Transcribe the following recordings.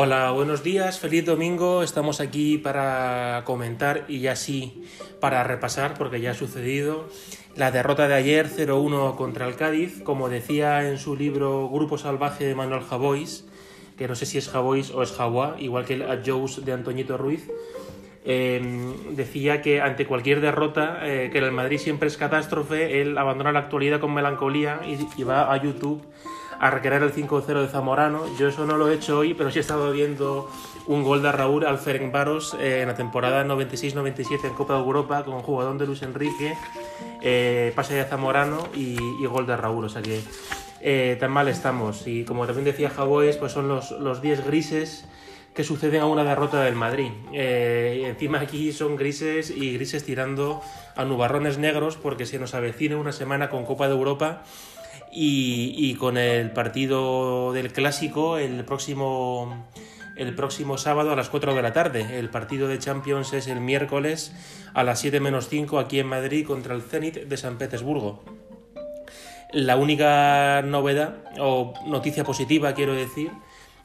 Hola, buenos días, feliz domingo. Estamos aquí para comentar y ya sí para repasar, porque ya ha sucedido, la derrota de ayer 0-1 contra el Cádiz. Como decía en su libro Grupo Salvaje de Manuel Javois, que no sé si es Javois o es Jaguá, igual que el Joes de Antoñito Ruiz, eh, decía que ante cualquier derrota, eh, que el Madrid siempre es catástrofe, él abandona la actualidad con melancolía y, y va a YouTube a recrear el 5-0 de Zamorano. Yo eso no lo he hecho hoy, pero sí he estado viendo un gol de Raúl al Ferencváros eh, en la temporada 96-97 en Copa de Europa con jugador de Luis Enrique, eh, pase de Zamorano y, y, gol de Raúl. O sea que eh, tan mal estamos. Y como también decía Javoes, pues son los, los días grises que suceden a una derrota del Madrid. Eh, encima aquí son grises y grises tirando a nubarrones negros porque se nos avecina una semana con Copa de Europa y, y, con el partido del clásico el próximo, el próximo sábado a las 4 de la tarde. El partido de Champions es el miércoles a las 7 menos 5 aquí en Madrid contra el Zenit de San Petersburgo. La única novedad o noticia positiva, quiero decir,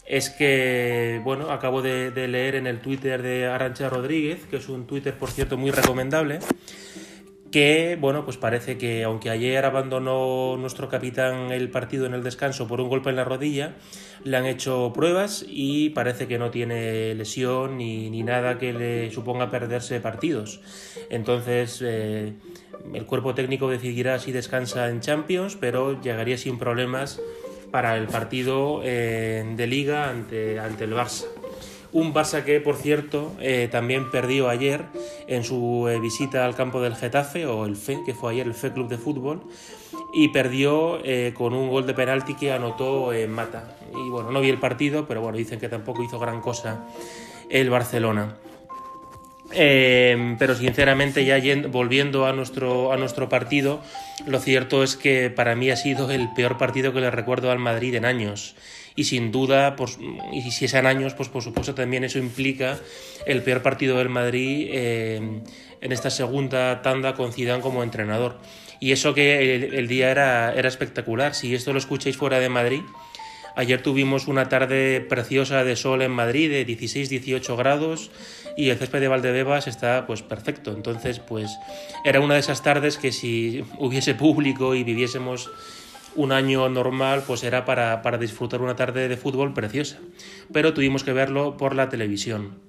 es que, bueno, acabo de, de, leer en el Twitter de Arancha Rodríguez, que es un Twitter, por cierto, muy recomendable, que, bueno, pues parece que aunque ayer abandonó nuestro capitán el partido en el descanso por un golpe en la rodilla, le han hecho pruebas y parece que no tiene lesión ni, ni nada que le suponga perderse partidos. Entonces, eh, el cuerpo técnico decidirá si descansa en Champions, pero llegaría sin problemas para el partido eh, de liga ante, ante el Barça. Un Barça que, por cierto, eh, también perdió ayer en su eh, visita al campo del Getafe, o el FE, que fue ayer el FE Club de Fútbol, y perdió eh, con un gol de penalti que anotó Mata. Y bueno, no vi el partido, pero bueno, dicen que tampoco hizo gran cosa el Barcelona. Eh, pero sinceramente ya volviendo a nuestro, a nuestro partido, lo cierto es que para mí ha sido el peor partido que le recuerdo al Madrid en años. Y sin duda, pues, y si es años, pues por supuesto también eso implica el peor partido del Madrid eh, en esta segunda tanda con Zidane como entrenador. Y eso que el, el día era, era espectacular. Si esto lo escucháis fuera de Madrid, Ayer tuvimos una tarde preciosa de sol en Madrid de 16-18 grados y el césped de Valdebebas está pues perfecto. Entonces, pues era una de esas tardes que si hubiese público y viviésemos un año normal, pues era para, para disfrutar una tarde de fútbol preciosa. Pero tuvimos que verlo por la televisión.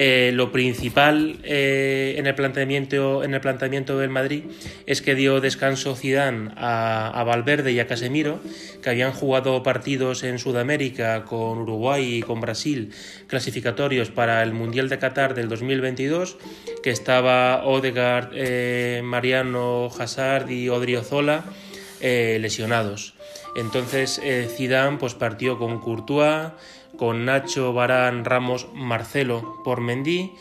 Eh, lo principal eh, en, el planteamiento, en el planteamiento del Madrid es que dio descanso Zidane a, Valverde y a Casemiro, que habían jugado partidos en Sudamérica con Uruguay y con Brasil clasificatorios para el Mundial de Qatar del 2022, que estaba Odegaard, eh, Mariano Hazard y Odriozola lesionados. Entonces Zidane pues, partió con Courtois, con Nacho, Barán, Ramos, Marcelo por Mendy.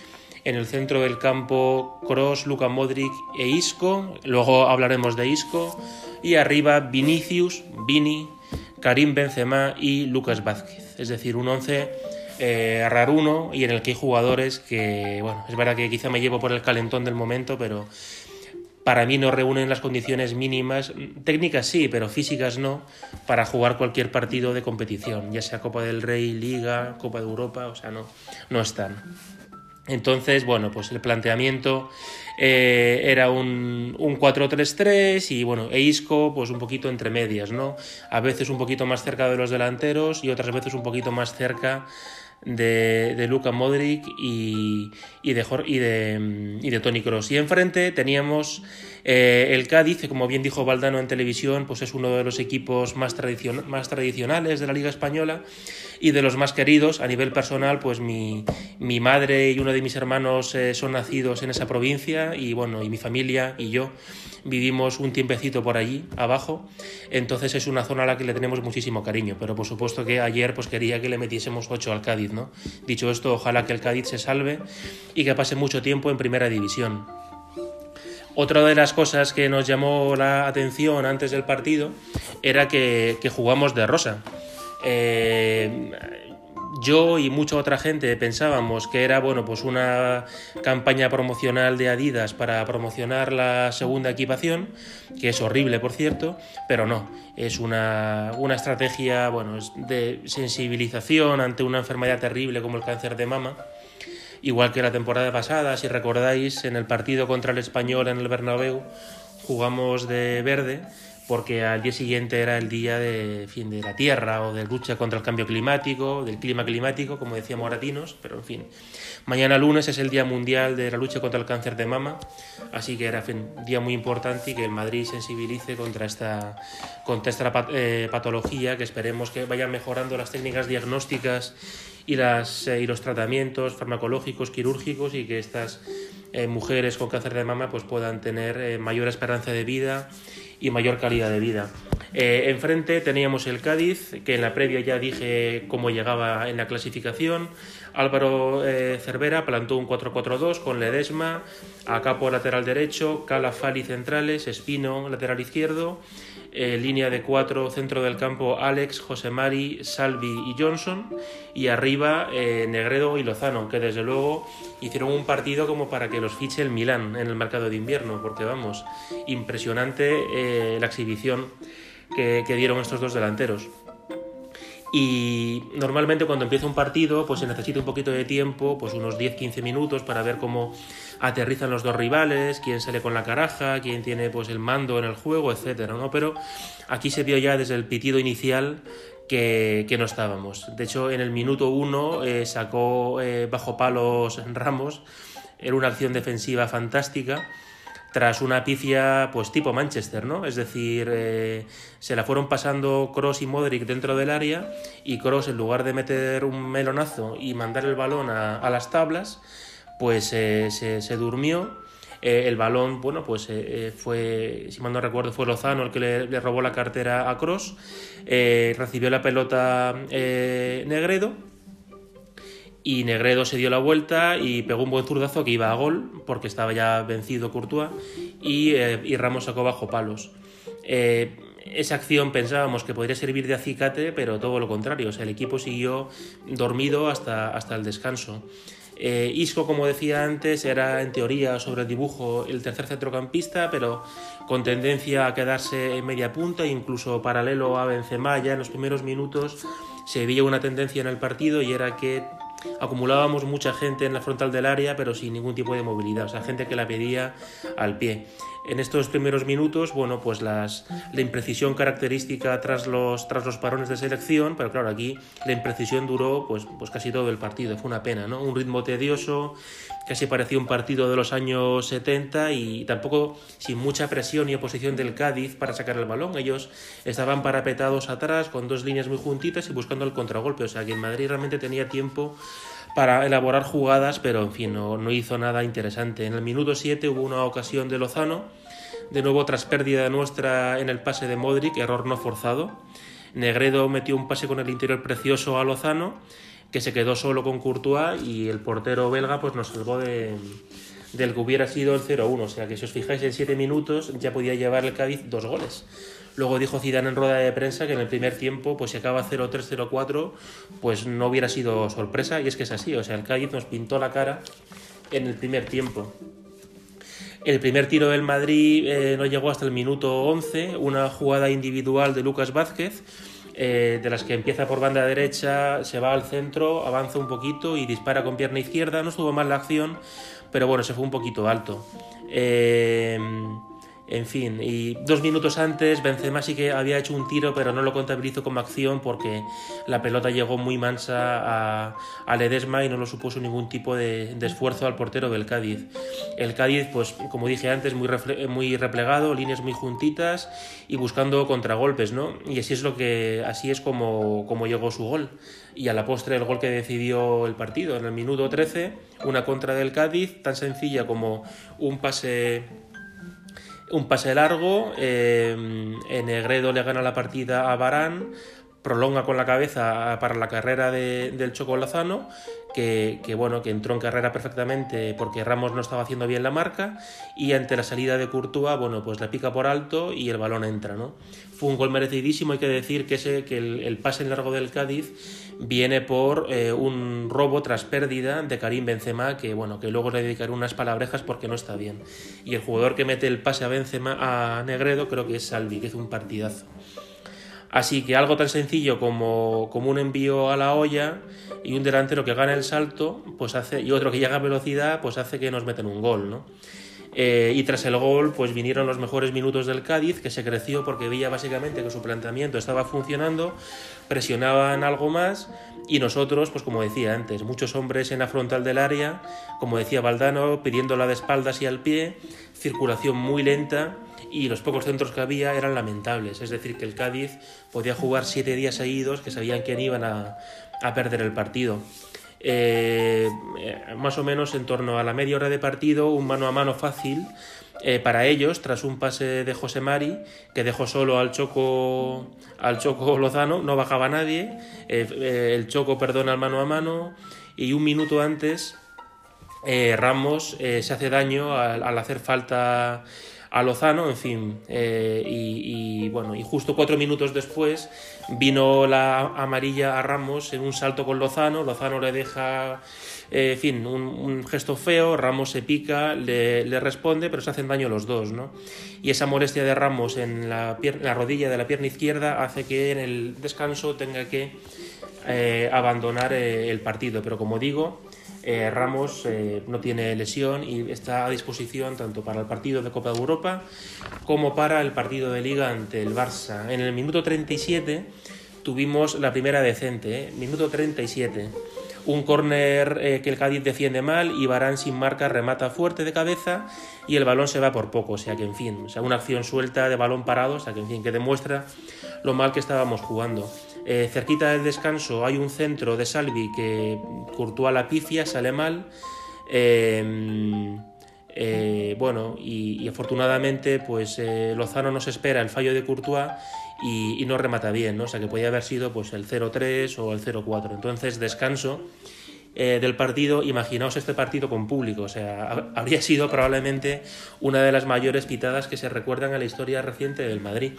En el centro del campo, Cross, Luka Modric e Isco. Luego hablaremos de Isco. Y arriba, Vinicius, Vini, Karim Benzema y Lucas Vázquez. Es decir, un 11 eh, raruno y en el que hay jugadores que, bueno, es verdad que quizá me llevo por el calentón del momento, pero para mí no reúnen las condiciones mínimas, técnicas sí, pero físicas no, para jugar cualquier partido de competición, ya sea Copa del Rey, Liga, Copa de Europa, o sea, no, no están. Entonces, bueno, pues el planteamiento eh, era un, un 4-3-3 y bueno, e Isco pues un poquito entre medias, ¿no? A veces un poquito más cerca de los delanteros y otras veces un poquito más cerca de, de Luka Modric y, y, de, y, de, y de Tony Cross. Y enfrente teníamos eh, el Cádiz, como bien dijo Valdano en televisión, pues es uno de los equipos más, tradicion más tradicionales de la Liga Española y de los más queridos. A nivel personal, pues mi, mi madre y uno de mis hermanos eh, son nacidos en esa provincia y bueno, y mi familia y yo vivimos un tiempecito por allí abajo, entonces es una zona a la que le tenemos muchísimo cariño, pero por supuesto que ayer pues quería que le metiésemos 8 al Cádiz, ¿no? Dicho esto, ojalá que el Cádiz se salve y que pase mucho tiempo en primera división. Otra de las cosas que nos llamó la atención antes del partido era que, jugamos de rosa. Eh, yo y mucha otra gente pensábamos que era bueno, pues una campaña promocional de Adidas para promocionar la segunda equipación, que es horrible por cierto, pero no, es una, una estrategia bueno, de sensibilización ante una enfermedad terrible como el cáncer de mama. Igual que la temporada pasada, si recordáis, en el partido contra el español en el Bernabéu jugamos de verde porque al día siguiente era el día de fin de la Tierra o de lucha contra el cambio climático, del clima climático, como decía Moratinos, pero en fin. Mañana lunes es el Día Mundial de la lucha contra el cáncer de mama, así que era un día muy importante y que el Madrid sensibilice contra esta, contra esta eh, patología, que esperemos que vayan mejorando las técnicas diagnósticas y, las, eh, y los tratamientos farmacológicos, quirúrgicos y que estas eh, mujeres con cáncer de mama pues puedan tener mayor esperanza de vida y mayor calidad de vida. Eh, enfrente teníamos el Cádiz, que en la previa ya dije cómo llegaba en la clasificación. Álvaro eh, Cervera plantó un 4-4-2 con Ledesma, Acapo lateral derecho, Calafali centrales, Espino lateral izquierdo, eh, línea de cuatro centro del campo Alex, José Mari, Salvi y Johnson y arriba Negredo y Lozano, que desde luego hicieron un partido como para que los fiche el Milán en el mercado de invierno, porque vamos, impresionante la exhibición que, dieron estos dos delanteros. Y normalmente cuando empieza un partido, pues se necesita un poquito de tiempo, pues unos 10-15 minutos para ver cómo aterrizan los dos rivales, quién sale con la caraja, quién tiene pues el mando en el juego, etcétera, ¿no? Pero aquí se vio ya desde el pitido inicial que, no estábamos. De hecho, en el minuto uno eh, sacó eh, bajo palos Ramos, era una acción defensiva fantástica tras una pifia pues tipo Manchester, ¿no? Es decir, eh, se la fueron pasando Cross y Modric dentro del área y Cross en lugar de meter un melonazo y mandar el balón a, las tablas, pues eh, se, durmió. Eh, el balón, bueno, pues fue, si mal no recuerdo, fue Lozano el que le, robó la cartera a Cross, recibió la pelota Negredo y Negredo se dio la vuelta y pegó un buen zurdazo que iba a gol porque estaba ya vencido Courtois y, eh, Ramos sacó bajo palos. Eh, esa acción pensábamos que podría servir de acicate, pero todo lo contrario, el equipo siguió dormido hasta, hasta el descanso. Eh, Isco, como decía antes, era en teoría sobre el dibujo el tercer centrocampista, pero con tendencia a quedarse en media punta, incluso paralelo a Benzema ya en los primeros minutos se veía una tendencia en el partido y era que acumulábamos mucha gente en la frontal del área, pero sin ningún tipo de movilidad, o sea, gente que la pedía al pie. En estos primeros minutos, bueno, pues la imprecisión característica tras los, tras los parones de selección, pero claro, aquí la imprecisión duró pues, pues casi todo el partido, fue una pena, ¿no? Un ritmo tedioso, casi parecía un partido de los años 70 y tampoco sin mucha presión y oposición del Cádiz para sacar el balón. Ellos estaban parapetados atrás con dos líneas muy juntitas y buscando el contragolpe, o sea que en Madrid realmente tenía tiempo para elaborar jugadas, pero en fin, no, no hizo nada interesante. En el minuto 7 hubo una ocasión de Lozano, de nuevo tras pérdida nuestra en el pase de Modric, error no forzado. Negredo metió un pase con el interior precioso a Lozano, que se quedó solo con Courtois y el portero belga pues nos salvó de, del que hubiera sido el 0-1. O sea que si os fijáis en 7 minutos ya podía llevar el Cádiz dos goles. Luego dijo Zidane en rueda de prensa que en el primer tiempo, pues si acaba 0-3, 0-4, pues no hubiera sido sorpresa, y es que es así, o sea, el Cádiz nos pintó la cara en el primer tiempo. El primer tiro del Madrid eh, no llegó hasta el minuto 11, una jugada individual de Lucas Vázquez, eh, de las que empieza por banda derecha, se va al centro, avanza un poquito y dispara con pierna izquierda. No estuvo mal la acción, pero bueno, se fue un poquito alto. Eh, en fin, y dos minutos antes Benzema sí que había hecho un tiro, pero no lo contabilizo como acción porque la pelota llegó muy mansa a, Ledesma y no lo supuso ningún tipo de, esfuerzo al portero del Cádiz. El Cádiz, pues como dije antes, muy, muy replegado, líneas muy juntitas y buscando contragolpes, ¿no? Y así es lo que así es como, como llegó su gol. Y a la postre el gol que decidió el partido en el minuto 13, una contra del Cádiz tan sencilla como un pase un pase largo, eh, Negredo le gana la partida a Barán, prolonga con la cabeza para la carrera del Choco Que, bueno, que entró en carrera perfectamente porque Ramos no estaba haciendo bien la marca y ante la salida de Courtois, bueno, pues la pica por alto y el balón entra, ¿no? Fue un gol merecidísimo, hay que decir que, ese, que el, pase en largo del Cádiz viene por eh, un robo tras pérdida de Karim Benzema, que bueno, que luego le dedicaré unas palabrejas porque no está bien. Y el jugador que mete el pase a Benzema a Negredo creo que es Salvi, que es un partidazo. Así que algo tan sencillo como, como, un envío a la olla y un delantero que gana el salto, pues hace, y otro que llega a velocidad, pues hace que nos meten un gol, ¿no? Eh, y tras el gol, pues vinieron los mejores minutos del Cádiz, que se creció porque veía básicamente que su planteamiento estaba funcionando, presionaban algo más y nosotros, pues como decía antes, muchos hombres en la frontal del área, como decía Valdano, pidiéndola de espaldas y al pie, circulación muy lenta y los pocos centros que había eran lamentables. Es decir, que el Cádiz podía jugar siete días seguidos que sabían que iban a, a perder el partido. Eh, más o menos en torno a la media hora de partido, un mano a mano fácil eh, para ellos, tras un pase de José Mari, que dejó solo al Choco, al Choco Lozano, no bajaba nadie, eh, el Choco perdona al mano a mano, y un minuto antes Ramos se hace daño al hacer falta a Lozano, en fin, eh, y, bueno, y justo cuatro minutos después vino la amarilla a Ramos en un salto con Lozano, Lozano le deja, eh, en fin, un, gesto feo, Ramos se pica, le, responde, pero se hacen daño los dos, ¿no? Y esa molestia de Ramos en la, la rodilla de la pierna izquierda hace que en el descanso tenga que eh, abandonar el partido, pero como digo, eh, Ramos eh, no tiene lesión y está a disposición tanto para el partido de Copa de Europa como para el partido de Liga ante el Barça. En el minuto 37 tuvimos la primera decente, ¿eh? minuto 37. Un córner que el Cádiz defiende mal y Barán sin marca remata fuerte de cabeza y el balón se va por poco, o sea que en fin, o sea, una acción suelta de balón parado, o sea que en fin, que demuestra lo mal que estábamos jugando. Eh, cerquita del descanso hay un centro de Salvi que Courtois la pifia, sale mal. Em, eh, bueno, y, afortunadamente, pues eh, Lozano nos espera el fallo de Courtois y, no remata bien, ¿no? O sea que podía haber sido pues el 0-3 o el 0-4. Entonces, descanso del partido, imaginaos este partido con público, o sea, habría sido probablemente una de las mayores pitadas que se recuerdan en la historia reciente del Madrid.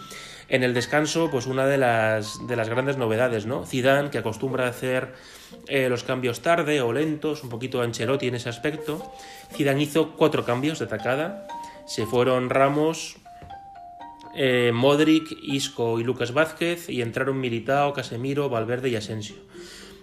En el descanso, pues una de las, de las grandes novedades, ¿no? Zidane, que acostumbra a hacer eh, los cambios tarde o lentos, un poquito Ancelotti en ese aspecto. Zidane hizo cuatro cambios de tacada. Se fueron Ramos, eh, Modric, Isco y Lucas Vázquez y entraron Militao, Casemiro, Valverde y Asensio.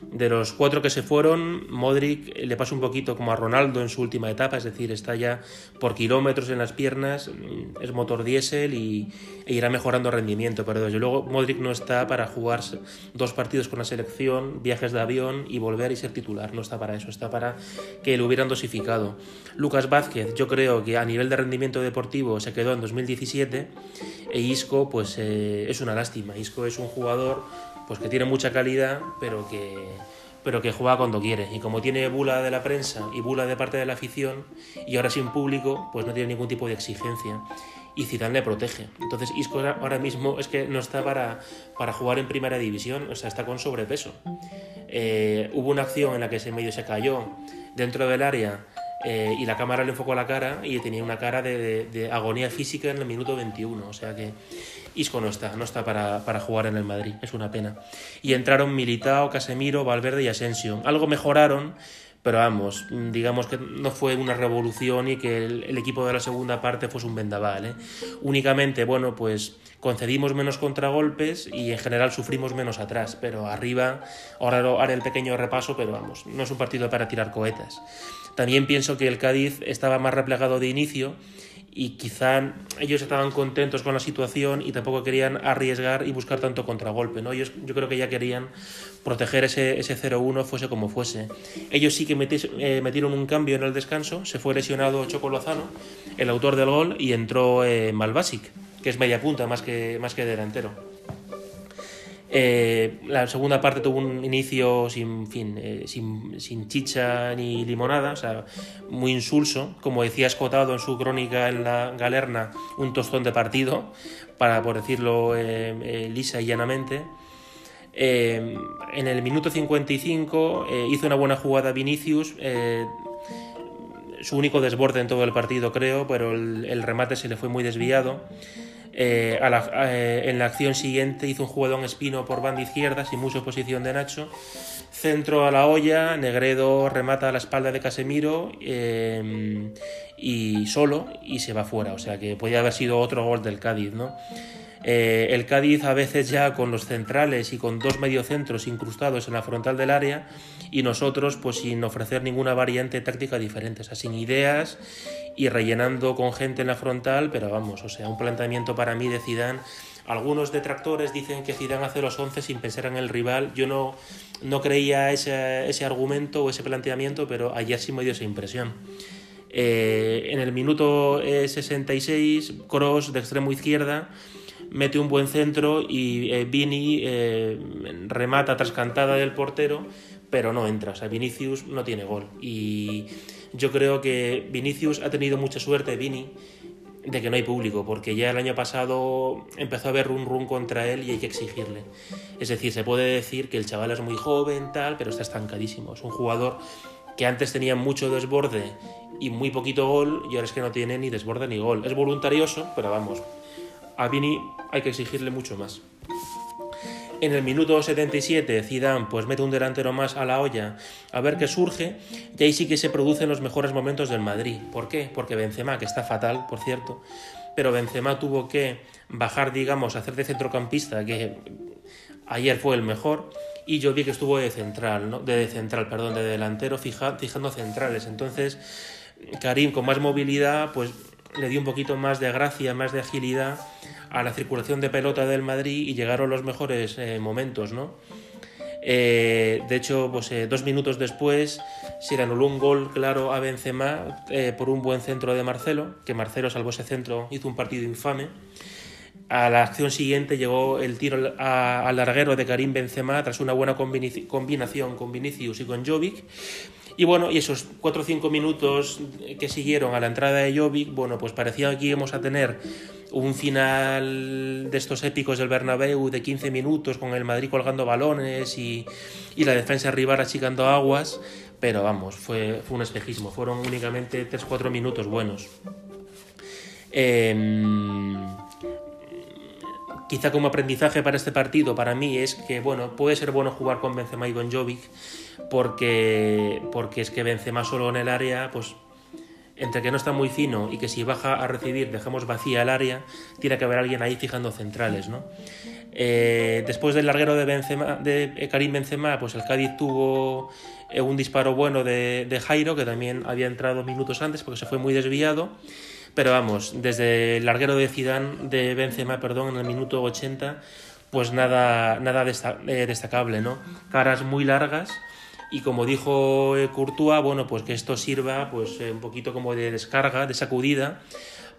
De los cuatro que se fueron, Modric le pasa un poquito como a Ronaldo en su última etapa, es decir, está ya por kilómetros en las piernas, mm, es motor diésel y e irá mejorando rendimiento, pero desde luego Modric no está para jugar dos partidos con la selección, viajes de avión y volver y ser titular, no está para eso, está para que lo hubieran dosificado. Lucas Vázquez, yo creo que a nivel de rendimiento deportivo se quedó en 2017 e Isco, pues eh, es una lástima. Isco es un jugador pues que tiene mucha calidad, pero que, pero que juega cuando quiere. Y como tiene bula de la prensa y bula de parte de la afición, y ahora sin público, pues no tiene ningún tipo de exigencia. Y Zidane le protege. Entonces Isco ahora mismo es que no está para, para jugar en primera división, o sea, está con sobrepeso. Eh, hubo una acción en la que ese medio se cayó dentro del área eh, y la cámara le enfocó la cara y tenía una cara de, agonía física en el minuto 21. O sea que Isco no está, no está para, para, jugar en el Madrid, es una pena. Y entraron Militao, Casemiro, Valverde y Asensio. Algo mejoraron, pero vamos, digamos que no fue una revolución y que el, equipo de la segunda parte fuese un vendaval. ¿eh? Únicamente, bueno, pues concedimos menos contragolpes y en general sufrimos menos atrás, pero arriba, ahora haré el pequeño repaso, pero vamos, no es un partido para tirar cohetas. También pienso que el Cádiz estaba más replegado de inicio y quizá ellos estaban contentos con la situación y tampoco querían arriesgar y buscar tanto contragolpe. ¿no? Ellos, yo creo que ya querían proteger ese, ese 0-1 fuese como fuese. Ellos sí que eh, metieron un cambio en el descanso, se fue lesionado Choco Lozano, el autor del gol, y entró eh, Malbasic, que es media punta más que, más que delantero. Eh, la segunda parte tuvo un inicio sin, fin, eh, sin, chicha ni limonada, muy insulso. Como decía Escotado en su crónica en la Galerna, un tostón de partido, para por decirlo eh, lisa y llanamente. en el minuto 55 hizo una buena jugada Vinicius, su único desborde en todo el partido creo, pero el remate se le fue muy desviado. Eh, eh, en la acción siguiente hizo un jugadón espino por banda izquierda sin mucha posición de Nacho. Centro a la olla, Negredo remata a la espalda de Casemiro eh, y solo y se va fuera. O sea que podía haber sido otro gol del Cádiz, ¿no? El Cádiz a veces ya con los centrales y con dos mediocentros incrustados en la frontal del área y nosotros pues sin ofrecer ninguna variante táctica diferente, o sea, sin ideas y rellenando con gente en la frontal, pero vamos, o sea, un planteamiento para mí de Zidane algunos detractores dicen que Zidane hace los 11 sin pensar en el rival. Yo no, no creía ese, ese argumento o ese planteamiento, pero ayer sí me dio esa impresión. Eh, en el minuto 66, eh, Cross de extremo izquierda mete un buen centro y eh, Vini eh, remata tras cantada del portero, pero no entra. O sea, Vinicius no tiene gol. Y yo creo que Vinicius ha tenido mucha suerte, Vini, de que no hay público, porque ya el año pasado empezó a haber un run contra él y hay que exigirle. Es decir, se puede decir que el chaval es muy joven, tal, pero está estancadísimo. Es un jugador que antes tenía mucho desborde y muy poquito gol, y ahora es que no tiene ni desborde ni gol. Es voluntarioso, pero vamos, a Vini hay que exigirle mucho más. En el minuto 77, Zidane pues mete un delantero más a la olla a ver qué surge y ahí sí que se producen los mejores momentos del Madrid. ¿Por qué? Porque Benzema, que está fatal, por cierto, pero Benzema tuvo que bajar, digamos, hacer de centrocampista, que ayer fue el mejor, y yo vi que estuvo de central, ¿no? de central, perdón, de delantero, fijando centrales. Entonces, Karim con más movilidad, pues le dio un poquito más de gracia, más de agilidad a la circulación de pelota del Madrid y llegaron los mejores eh, momentos, ¿no? Eh, de hecho, pues, eh, dos minutos después se anuló un gol claro a Benzema por un buen centro de Marcelo, que Marcelo salvó ese centro, hizo un partido infame. A la acción siguiente llegó el tiro al larguero de Karim Benzema tras una buena combinación con Vinicius y con Jovic y bueno, y esos 4 o 5 minutos que siguieron a la entrada de Jovic, bueno, pues parecía que íbamos a tener un final de estos épicos del Bernabéu de 15 minutos con el Madrid colgando balones y, y la defensa rival achicando aguas, pero vamos, fue, fue un espejismo, fueron únicamente 3-4 minutos buenos. Em, quizá como aprendizaje para este partido, para mí, es que bueno, puede ser bueno jugar con Benzema y con Jovic, porque, porque es que Benzema solo en el área, pues entre que no está muy fino y que si baja a recibir dejamos vacía el área, tiene que haber alguien ahí fijando centrales, ¿no? Eh, después del larguero de, Benzema, de Karim Benzema, pues el Cádiz tuvo eh, un disparo bueno de, de, Jairo, que también había entrado minutos antes porque se fue muy desviado. Pero vamos, desde el larguero de Zidane, de Benzema, perdón, en el minuto 80, pues nada, nada eh, destacable, ¿no? Caras muy largas y como dijo eh, Courtois, bueno, pues que esto sirva pues eh, un poquito como de descarga, de sacudida,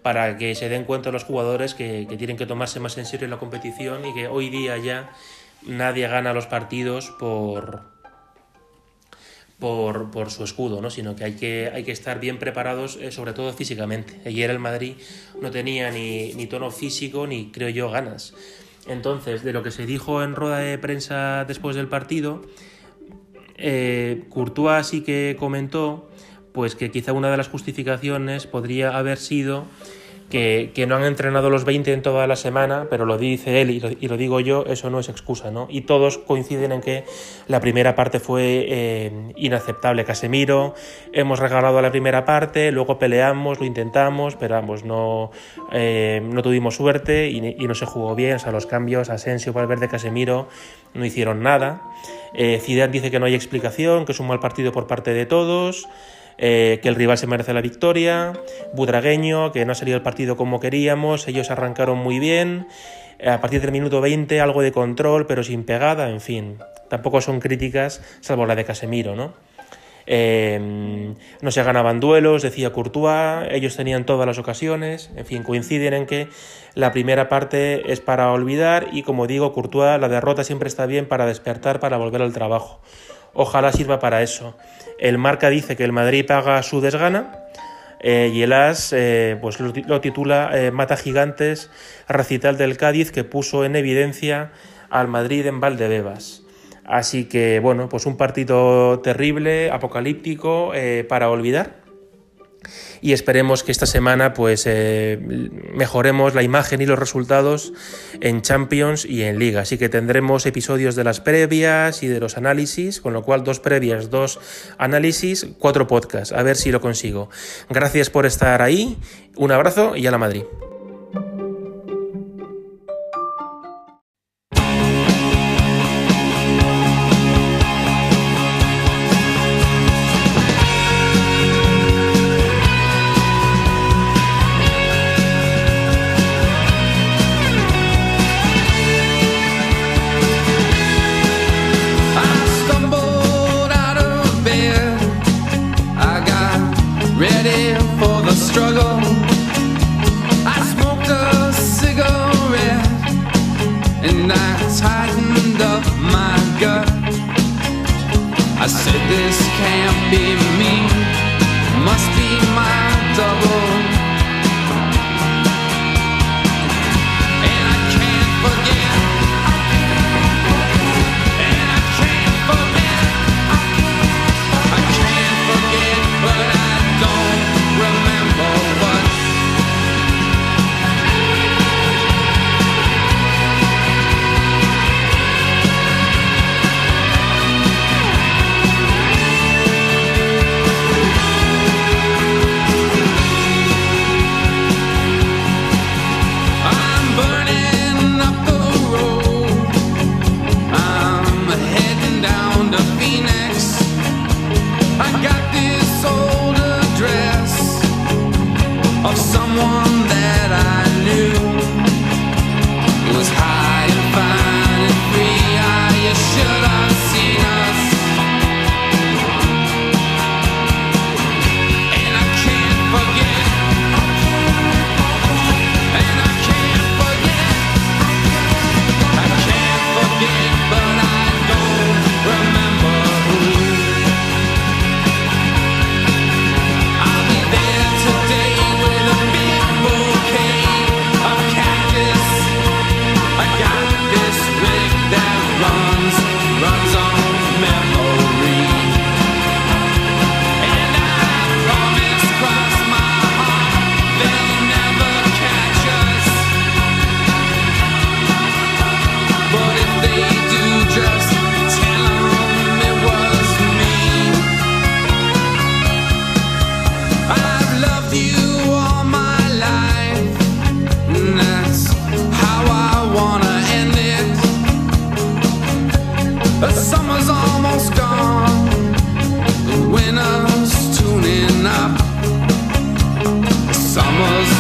para que se den cuenta los jugadores que, tienen que tomarse más en serio la competición y que hoy día ya nadie gana los partidos por, por, por, su escudo, ¿no? sino que hay, que hay que estar bien preparados, eh, sobre todo físicamente. Ayer el Madrid no tenía ni, ni tono físico ni, creo yo, ganas. Entonces, de lo que se dijo en rueda de prensa después del partido, eh, Courtois sí que comentó pues que quizá una de las justificaciones podría haber sido que, no han entrenado los 20 en toda la semana, pero lo dice él y lo, digo yo, eso no es excusa, ¿no? Y todos coinciden en que la primera parte fue eh, inaceptable. Casemiro, hemos regalado la primera parte, luego peleamos, lo intentamos, pero vamos, no, eh, no tuvimos suerte y, no se jugó bien. O los cambios, Asensio, Valverde, Casemiro, no hicieron nada. Eh, Zidane dice que no hay explicación, que es un mal partido por parte de todos. Eh, que el rival se merece la victoria, Budragueño, que no ha salido el partido como queríamos, ellos arrancaron muy bien, eh, a partir del minuto 20 algo de control, pero sin pegada, en fin, tampoco son críticas, salvo la de Casemiro, ¿no? Eh, no se ganaban duelos, decía Courtois, ellos tenían todas las ocasiones, en fin, coinciden en que la primera parte es para olvidar y como digo, Courtois, la derrota siempre está bien para despertar, para volver al trabajo. Ojalá sirva para eso. El marca dice que el Madrid paga su desgana eh, y el As eh, pues lo, titula eh, Mata Gigantes, recital del Cádiz que puso en evidencia al Madrid en Valdebebas. Así que bueno, pues un partido terrible, apocalíptico, para olvidar y esperemos que esta semana pues eh, mejoremos la imagen y los resultados en Champions y en Liga. Así que tendremos episodios de las previas y de los análisis, con lo cual dos previas, dos análisis, cuatro podcasts. A ver si lo consigo. Gracias por estar ahí, un abrazo y a la Madrid. and I tightened up my gut. I said, This can't be me, must be my double. And I can't forget.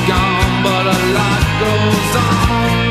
Gone, but a lot goes on.